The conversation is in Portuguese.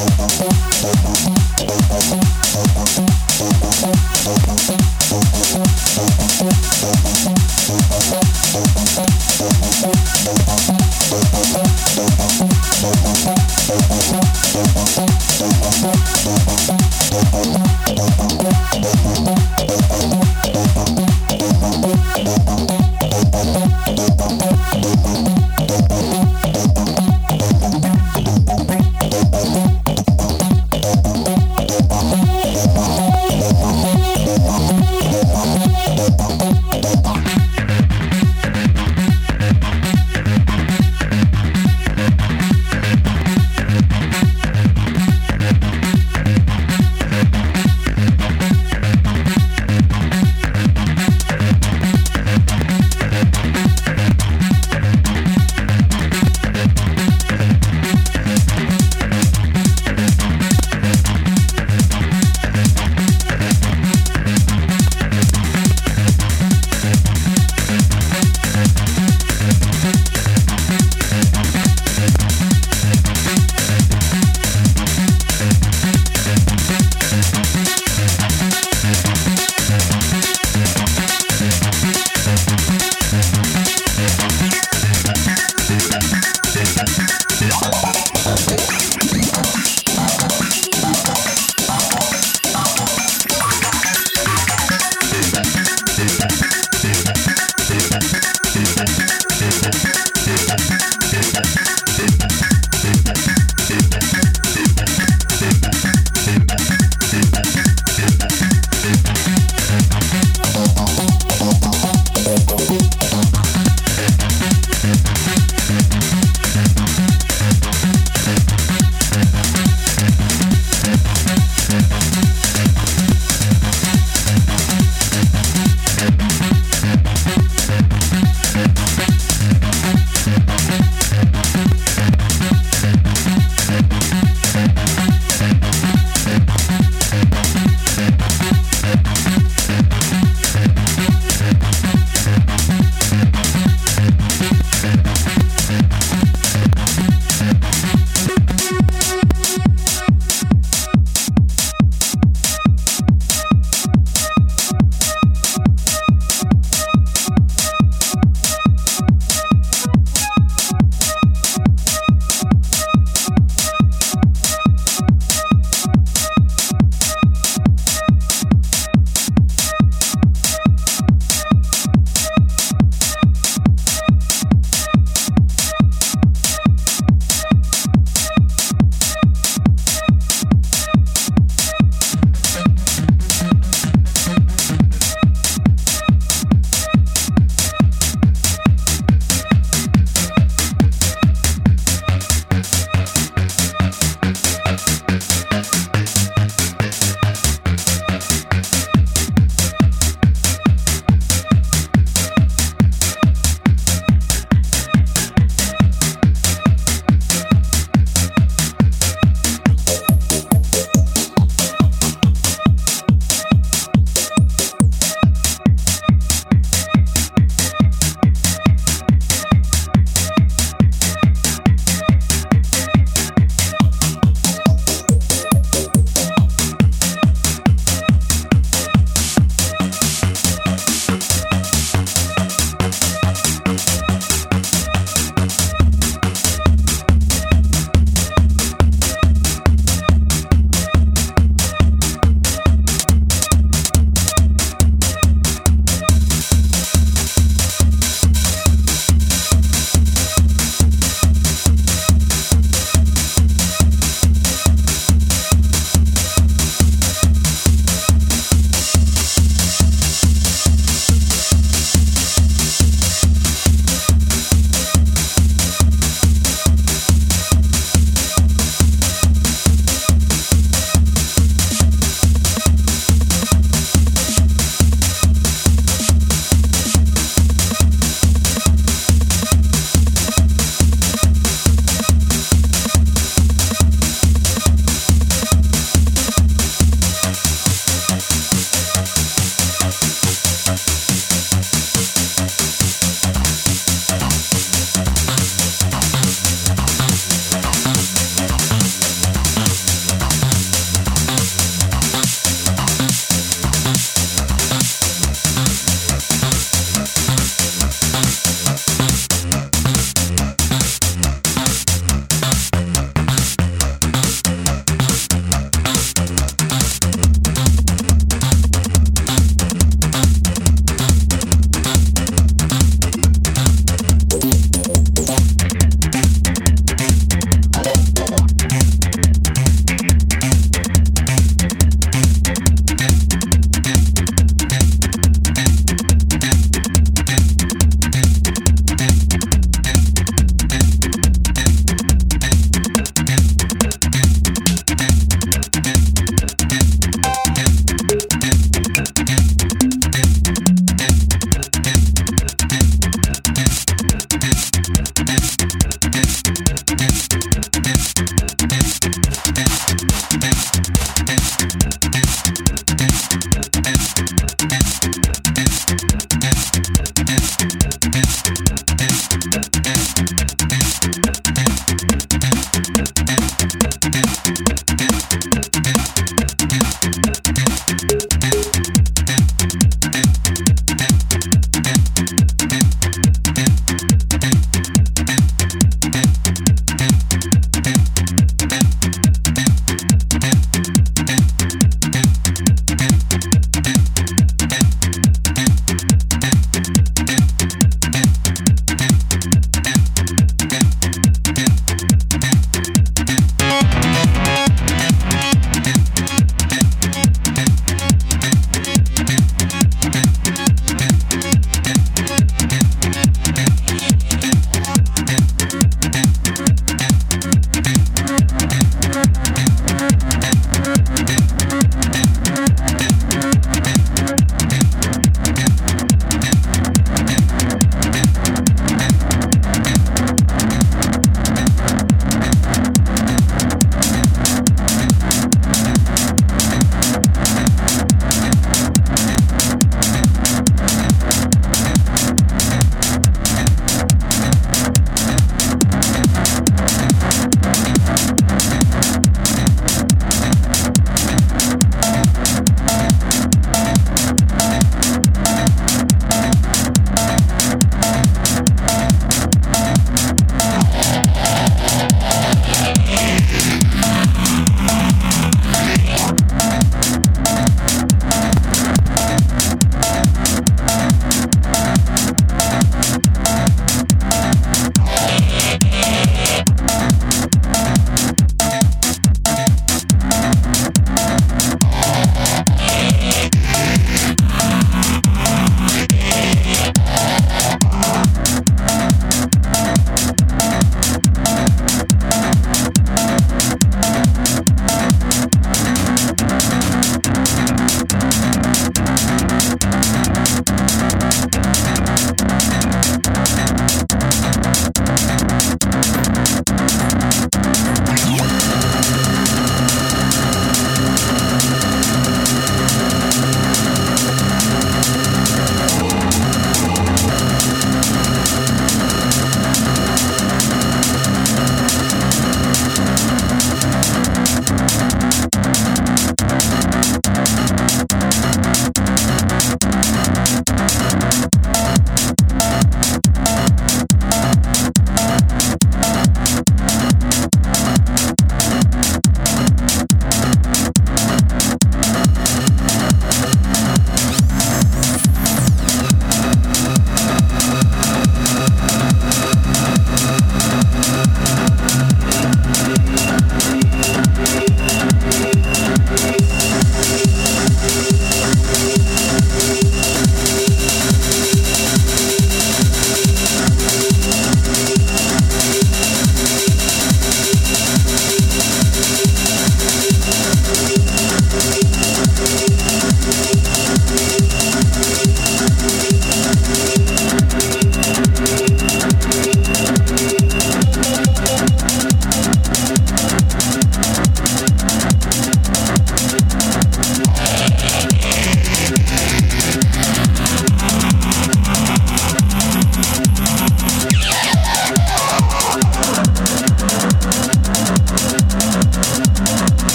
Música